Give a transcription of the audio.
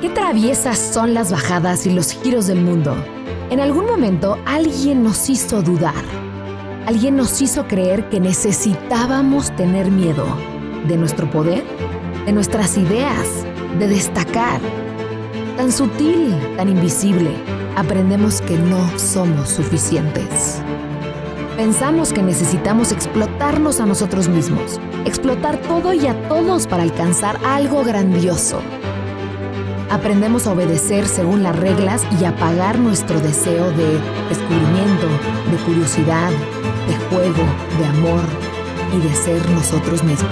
Qué traviesas son las bajadas y los giros del mundo. En algún momento alguien nos hizo dudar. Alguien nos hizo creer que necesitábamos tener miedo de nuestro poder, de nuestras ideas, de destacar. Tan sutil, tan invisible, aprendemos que no somos suficientes. Pensamos que necesitamos explotarnos a nosotros mismos, explotar todo y a todos para alcanzar algo grandioso aprendemos a obedecer según las reglas y apagar nuestro deseo de descubrimiento, de curiosidad, de juego, de amor y de ser nosotros mismos.